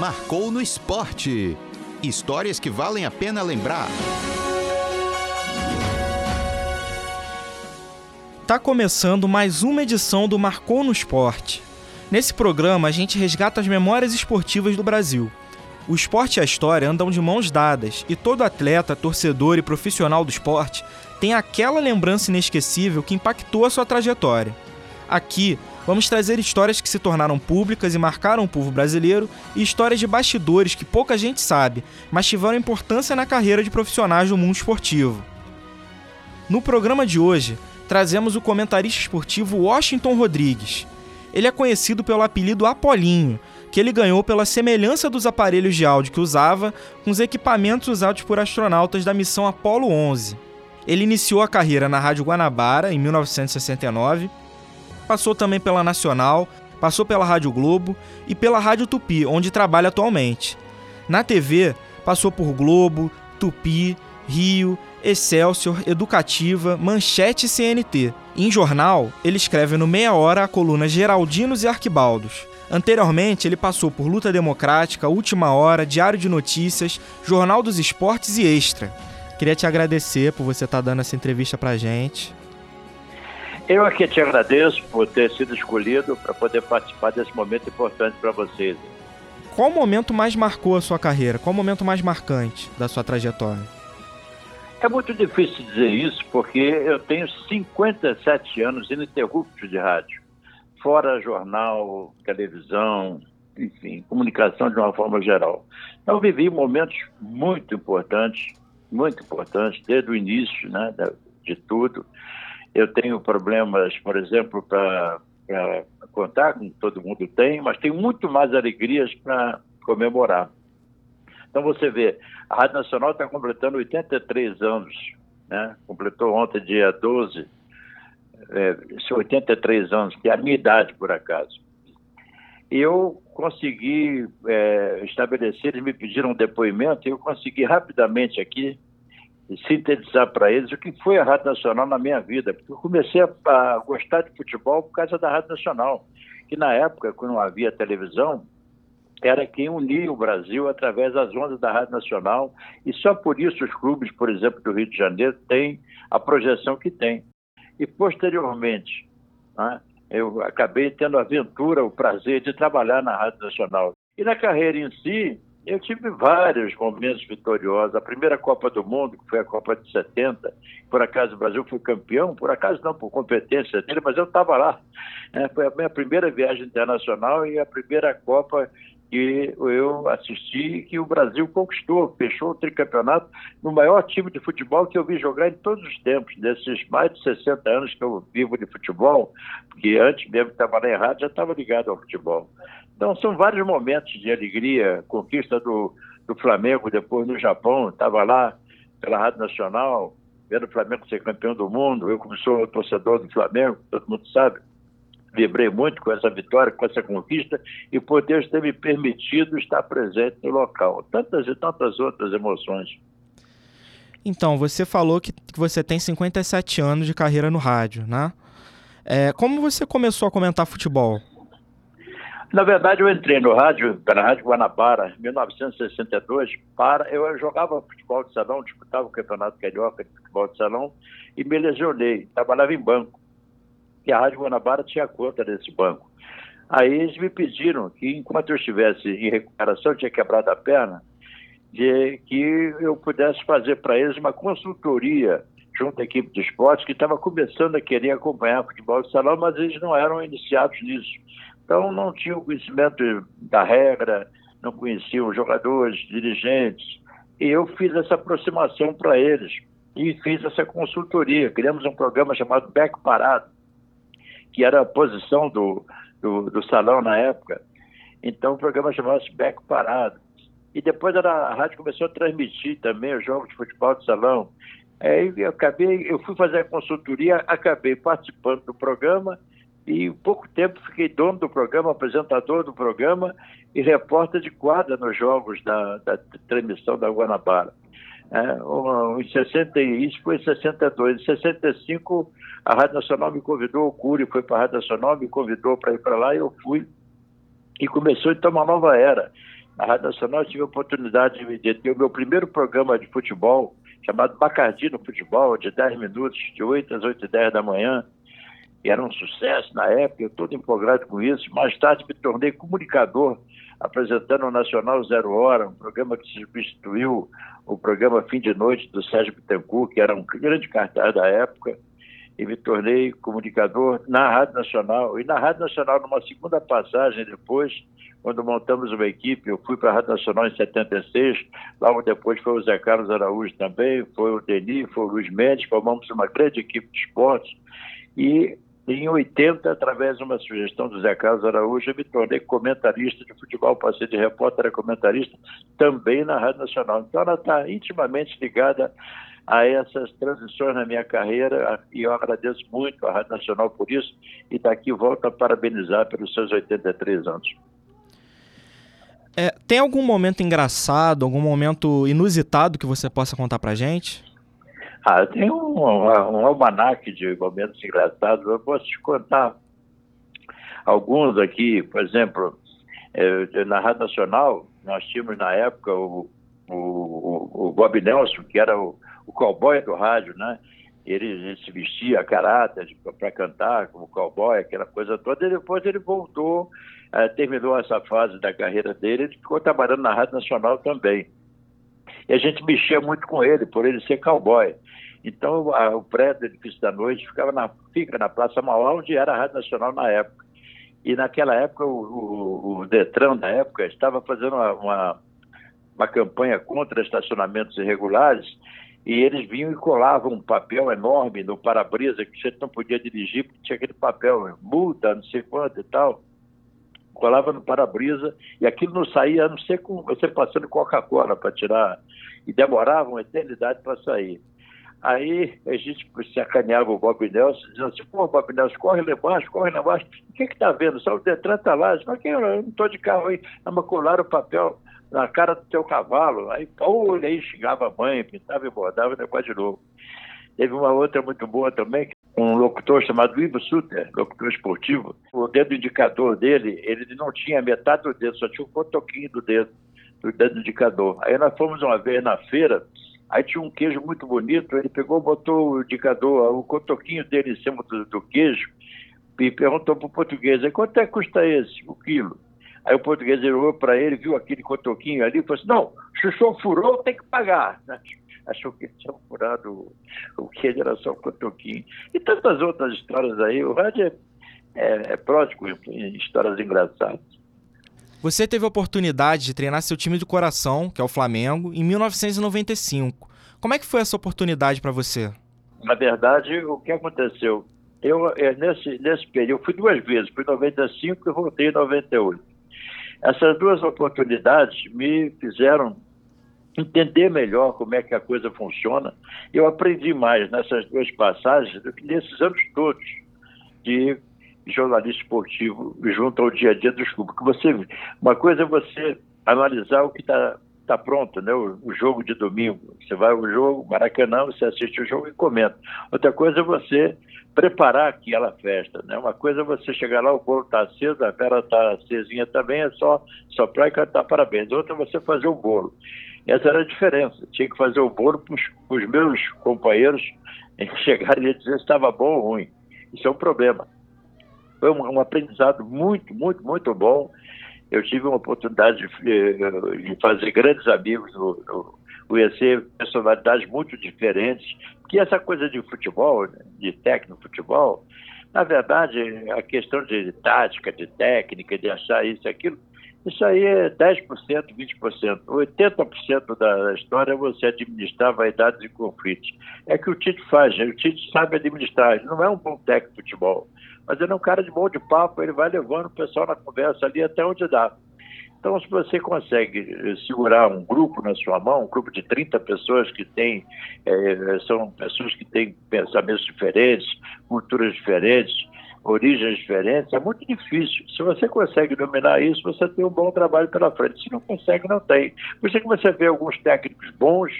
marcou no esporte. Histórias que valem a pena lembrar. Tá começando mais uma edição do Marcou no Esporte. Nesse programa a gente resgata as memórias esportivas do Brasil. O esporte e a história andam de mãos dadas e todo atleta, torcedor e profissional do esporte tem aquela lembrança inesquecível que impactou a sua trajetória. Aqui vamos trazer histórias que se tornaram públicas e marcaram o povo brasileiro e histórias de bastidores que pouca gente sabe, mas tiveram importância na carreira de profissionais do mundo esportivo. No programa de hoje, trazemos o comentarista esportivo Washington Rodrigues. Ele é conhecido pelo apelido Apolinho, que ele ganhou pela semelhança dos aparelhos de áudio que usava com os equipamentos usados por astronautas da missão Apollo 11. Ele iniciou a carreira na Rádio Guanabara em 1969, passou também pela Nacional, passou pela Rádio Globo e pela Rádio Tupi, onde trabalha atualmente. Na TV, passou por Globo, Tupi, Rio, Excelsior, Educativa, Manchete e CNT. Em jornal, ele escreve no Meia Hora a coluna Geraldinos e Arquibaldos. Anteriormente, ele passou por Luta Democrática, Última Hora, Diário de Notícias, Jornal dos Esportes e Extra. Queria te agradecer por você estar tá dando essa entrevista pra gente. Eu aqui te agradeço por ter sido escolhido para poder participar desse momento importante para vocês. Qual momento mais marcou a sua carreira? Qual momento mais marcante da sua trajetória? É muito difícil dizer isso porque eu tenho 57 anos ininterruptos de rádio, fora jornal, televisão, enfim, comunicação de uma forma geral. Eu vivi momentos muito importantes muito importante desde o início né, de tudo. Eu tenho problemas, por exemplo, para contar, como todo mundo tem, mas tenho muito mais alegrias para comemorar. Então você vê, a Rádio Nacional está completando 83 anos, né? completou ontem, dia 12, é, 83 anos, que é a minha idade, por acaso. Eu consegui é, estabelecer, eles me pediram um depoimento, e eu consegui rapidamente aqui sintetizar para eles o que foi a Rádio Nacional na minha vida, porque eu comecei a, a, gostar de futebol por causa da Rádio Nacional, que na época, quando não havia televisão, era quem unia o Brasil através das ondas da Rádio Nacional, e só por isso os clubes, por exemplo, do Rio de Janeiro, têm a projeção que têm. E posteriormente, né, eu acabei tendo a aventura, o prazer de trabalhar na Rádio Nacional. E na carreira em si, eu tive vários momentos vitoriosos. A primeira Copa do Mundo, que foi a Copa de 70, por acaso o Brasil foi campeão, por acaso não por competência dele, mas eu estava lá. É, foi a minha primeira viagem internacional e a primeira Copa que eu assisti que o Brasil conquistou, fechou o tricampeonato no maior time de futebol que eu vi jogar em todos os tempos, desses mais de 60 anos que eu vivo de futebol, porque antes mesmo de trabalhar em rádio já estava ligado ao futebol. Então são vários momentos de alegria, conquista do, do Flamengo depois no Japão, estava lá pela Rádio Nacional, vendo o Flamengo ser campeão do mundo, eu como sou torcedor do Flamengo, todo mundo sabe, vibrei muito com essa vitória, com essa conquista e por Deus ter me permitido estar presente no local. Tantas e tantas outras emoções. Então, você falou que, que você tem 57 anos de carreira no rádio, né? É, como você começou a comentar futebol? Na verdade, eu entrei no rádio, pela Rádio Guanabara, em 1962, para, eu jogava futebol de salão, disputava o Campeonato Carioca de Futebol de Salão e me lesionei, trabalhava em banco que a Rádio Guanabara tinha conta desse banco. Aí eles me pediram que, enquanto eu estivesse em recuperação, tinha quebrado a perna, de que eu pudesse fazer para eles uma consultoria junto à equipe de esportes que estava começando a querer acompanhar futebol de salão, mas eles não eram iniciados nisso. Então não tinham conhecimento da regra, não conheciam os jogadores, dirigentes. E eu fiz essa aproximação para eles e fiz essa consultoria. Criamos um programa chamado Back Parado, que era a posição do, do, do salão na época. Então o programa chamava-se Beco Parado. E depois a rádio começou a transmitir também os jogos de futebol de salão. Aí eu acabei, eu fui fazer a consultoria, acabei participando do programa e em pouco tempo fiquei dono do programa, apresentador do programa e repórter de quadra nos jogos da, da transmissão da Guanabara. É, em 60, isso foi em 62. Em 65, a Rádio Nacional me convidou, o Cury foi para a Rádio Nacional, me convidou para ir para lá e eu fui. E começou então uma nova era. na Rádio Nacional, tive a oportunidade de ter o meu primeiro programa de futebol, chamado Bacardi no Futebol, de 10 minutos, de 8 às 8 e 10 da manhã. E era um sucesso na época, eu todo empolgado com isso. Mais tarde me tornei comunicador, apresentando o Nacional Zero Hora, um programa que substituiu o programa Fim de Noite do Sérgio Bittencourt, que era um grande cartaz da época e me tornei comunicador na Rádio Nacional. E na Rádio Nacional, numa segunda passagem depois, quando montamos uma equipe, eu fui para a Rádio Nacional em 76, logo depois foi o Zé Carlos Araújo também, foi o Denis, foi o Luiz Mendes, formamos uma grande equipe de esportes. E em 80, através de uma sugestão do Zé Carlos Araújo, eu me tornei comentarista de futebol, passei de repórter a comentarista também na Rádio Nacional. Então ela está intimamente ligada a essas transições na minha carreira e eu agradeço muito à Rádio Nacional por isso e daqui volto a parabenizar pelos seus 83 anos. É, tem algum momento engraçado, algum momento inusitado que você possa contar pra gente? Ah, tem um, um almanaque de momentos engraçados, eu posso te contar alguns aqui, por exemplo, é, na Rádio Nacional, nós tínhamos na época o, o, o Bob Nelson, que era o, o cowboy do rádio, né? Ele, ele se vestia a caráter para cantar como cowboy, aquela coisa toda, e depois ele voltou, eh, terminou essa fase da carreira dele, ele ficou trabalhando na Rádio Nacional também. E a gente mexia muito com ele, por ele ser cowboy. Então, a, o prédio do edifício da noite ficava na, fica na Praça Mauá, onde era a Rádio Nacional na época. E naquela época, o, o, o Detran, da época, estava fazendo uma, uma, uma campanha contra estacionamentos irregulares e eles vinham e colavam um papel enorme no para-brisa que você não podia dirigir porque tinha aquele papel, multa, não sei quanto e tal. Colava no para-brisa e aquilo não saía, a não ser com você passando Coca-Cola para tirar. E demorava uma eternidade para sair. Aí a gente sacaneava o Bob Nelson, dizendo assim, pô, Bob Nelson, corre lá embaixo, corre lá embaixo. O que que tá vendo? Só o Detran tá lá. Mas que eu não estou de carro aí. Mas colaram o papel na cara do teu cavalo. Aí, olha aí, xingava a mãe, pintava e bordava, depois de novo. Teve uma outra muito boa também, um locutor chamado Ivo Suter, locutor esportivo. O dedo indicador dele, ele não tinha metade do dedo, só tinha um cotoquinho do dedo, do dedo indicador. Aí nós fomos uma vez na feira, aí tinha um queijo muito bonito, ele pegou, botou o indicador, o cotoquinho dele em cima do, do queijo, e perguntou para o português, quanto é que custa esse, o quilo? Aí o português olhou para ele, viu aquele cotoquinho ali e falou assim: não, senhor furou, tem que pagar. Achou que tinha furado o que era só o cotoquinho. E tantas outras histórias aí. O rádio é, é, é pródigo em histórias engraçadas. Você teve a oportunidade de treinar seu time de coração, que é o Flamengo, em 1995. Como é que foi essa oportunidade para você? Na verdade, o que aconteceu? Eu, nesse, nesse período, fui duas vezes, fui em 95 e voltei em 98. Essas duas oportunidades me fizeram entender melhor como é que a coisa funciona. Eu aprendi mais nessas duas passagens do que nesses anos todos de jornalista esportivo junto ao dia a dia dos clubes. Você, uma coisa é você analisar o que está tá pronto, né? O, o, jogo de domingo. Você vai ao jogo, Maracanã, você assiste o jogo e comenta. Outra coisa é você preparar aquela festa, né? Uma coisa é você chegar lá, o bolo está aceso, a vela está acesinha também, é só soprar e cantar parabéns. Outra é você fazer o bolo. Essa era a diferença. Tinha que fazer o bolo para os meus companheiros chegarem e dizer se estava bom ou ruim. Isso é um problema. Foi um, um aprendizado muito, muito, muito bom. Eu tive uma oportunidade de, eh, de fazer grandes amigos no, conhecer personalidades muito diferentes, que essa coisa de futebol, de técnico futebol, na verdade, a questão de tática, de técnica, de achar isso e aquilo, isso aí é 10%, 20%. 80% da história você administrar vaidades e conflitos. É que o Tite faz, né? o Tite sabe administrar, ele não é um bom técnico de futebol, mas ele é um cara de bom de papo, ele vai levando o pessoal na conversa ali até onde dá. Então, se você consegue eh, segurar um grupo na sua mão, um grupo de 30 pessoas que tem, é, são pessoas que têm pensamentos diferentes, culturas diferentes, origens diferentes, é muito difícil. Se você consegue dominar isso, você tem um bom trabalho pela frente. Se não consegue, não tem. Por isso que você vê alguns técnicos bons,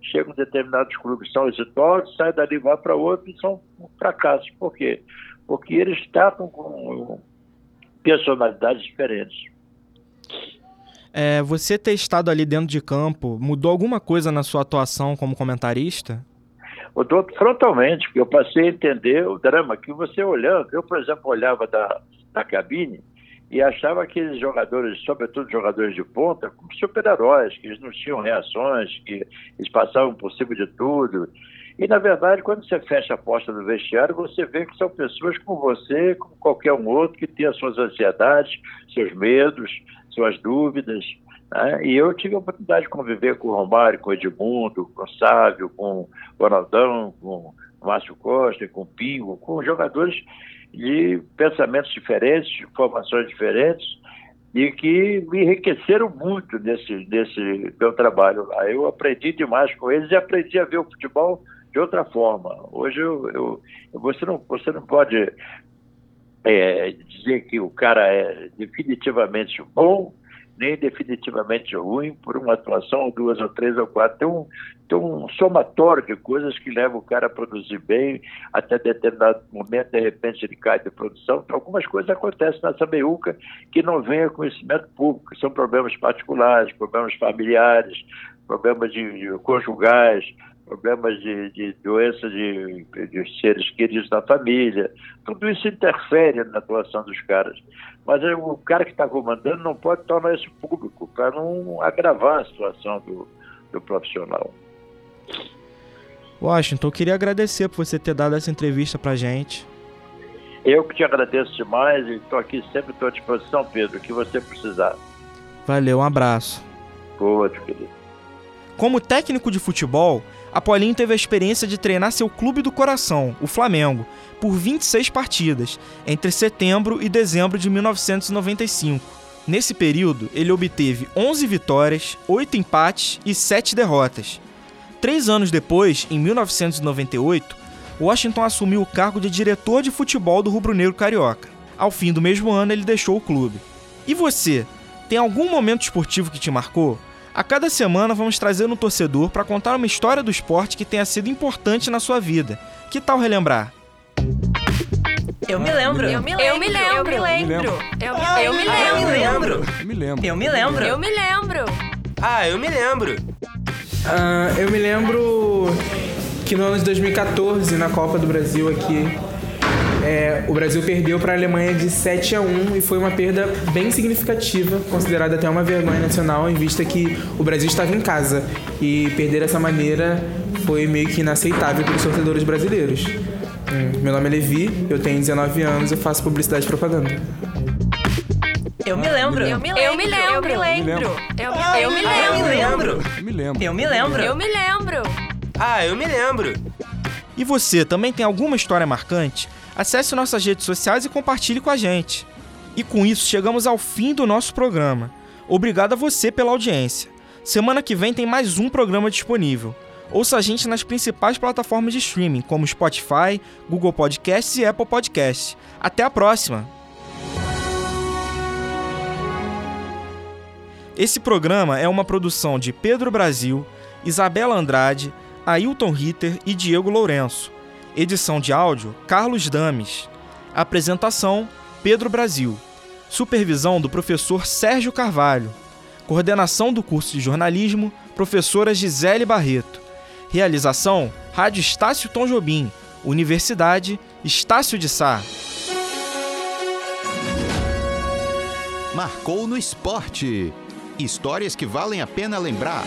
chegam em determinados clubes, são exitosos, saem dali, vão para outro e são fracassos. Por quê? Porque eles tratam com personalidades diferentes. É, você ter estado ali dentro de campo mudou alguma coisa na sua atuação como comentarista? Mudou frontalmente, porque eu passei a entender o drama que você olhando. Eu, por exemplo, olhava da, da cabine e achava aqueles jogadores, sobretudo jogadores de ponta, como super-heróis, que eles não tinham reações, que eles passavam por cima de tudo. E, na verdade, quando você fecha a porta do vestiário, você vê que são pessoas como você, como qualquer um outro, que tem as suas ansiedades, seus medos, suas dúvidas. Né? E eu tive a oportunidade de conviver com o Romário, com o Edmundo, com o Sávio, com o Ronaldão, com o Márcio Costa, com o Pingo, com jogadores de pensamentos diferentes, de formações diferentes, e que me enriqueceram muito nesse, nesse meu trabalho lá. Eu aprendi demais com eles e aprendi a ver o futebol de outra forma. Hoje eu, eu você, não, você não pode é, dizer que o cara é definitivamente bom, nem definitivamente ruim por uma atuação, ou duas, ou três, ou quatro. Tem um, tem um somatório de coisas que leva o cara a produzir bem, até determinado momento, de repente, ele cai de produção. Então, algumas coisas acontecem nessa meiuca que não vem a conhecimento público, são problemas particulares, problemas familiares, problemas de, de conjugais, problemas de, de doença de, de, seres queridos da família. Tudo isso interfere na atuação dos caras. Mas o cara que está comandando não pode tornar isso público para não agravar a situação do, do profissional. Washington, eu queria agradecer por você ter dado essa entrevista para gente. Eu que te agradeço demais e estou aqui sempre à tua disposição, Pedro, o que você precisar. Valeu, um abraço. Boa, querido. Como técnico de futebol, Apolinho teve a experiência de treinar seu clube do coração, o Flamengo, por 26 partidas, entre setembro e dezembro de 1995. Nesse período, ele obteve 11 vitórias, 8 empates e 7 derrotas. Três anos depois, em 1998, Washington assumiu o cargo de diretor de futebol do Rubro Negro Carioca. Ao fim do mesmo ano, ele deixou o clube. E você, tem algum momento esportivo que te marcou? A cada semana vamos trazer um torcedor para contar uma história do esporte que tenha sido importante na sua vida. Que tal relembrar? Eu me lembro. Eu me lembro. Eu me lembro. Eu me lembro. Eu me lembro. Eu me lembro. Eu me lembro. Eu me lembro. Ah, eu me lembro. Ah, eu me lembro que no ano de 2014, na Copa do Brasil aqui, é, o Brasil perdeu para a Alemanha de 7 a 1 e foi uma perda bem significativa, considerada até uma vergonha nacional, em vista que o Brasil estava em casa. E perder dessa maneira foi meio que inaceitável para os torcedores brasileiros. Hum, meu nome é Levi, eu tenho 19 anos e faço publicidade e propaganda. Eu me lembro. Eu me lembro. Eu me lembro. Eu me lembro. Eu me lembro. Eu me lembro. Eu me lembro. Eu me lembro. Ah, eu me lembro. E você também tem alguma história marcante? Acesse nossas redes sociais e compartilhe com a gente. E com isso chegamos ao fim do nosso programa. Obrigado a você pela audiência. Semana que vem tem mais um programa disponível. Ouça a gente nas principais plataformas de streaming, como Spotify, Google Podcasts e Apple Podcasts. Até a próxima! Esse programa é uma produção de Pedro Brasil, Isabela Andrade, Ailton Ritter e Diego Lourenço. Edição de áudio: Carlos Dames. Apresentação: Pedro Brasil. Supervisão do professor Sérgio Carvalho. Coordenação do curso de jornalismo: professora Gisele Barreto. Realização: Rádio Estácio Tom Jobim. Universidade Estácio de Sá. Marcou no esporte. Histórias que valem a pena lembrar.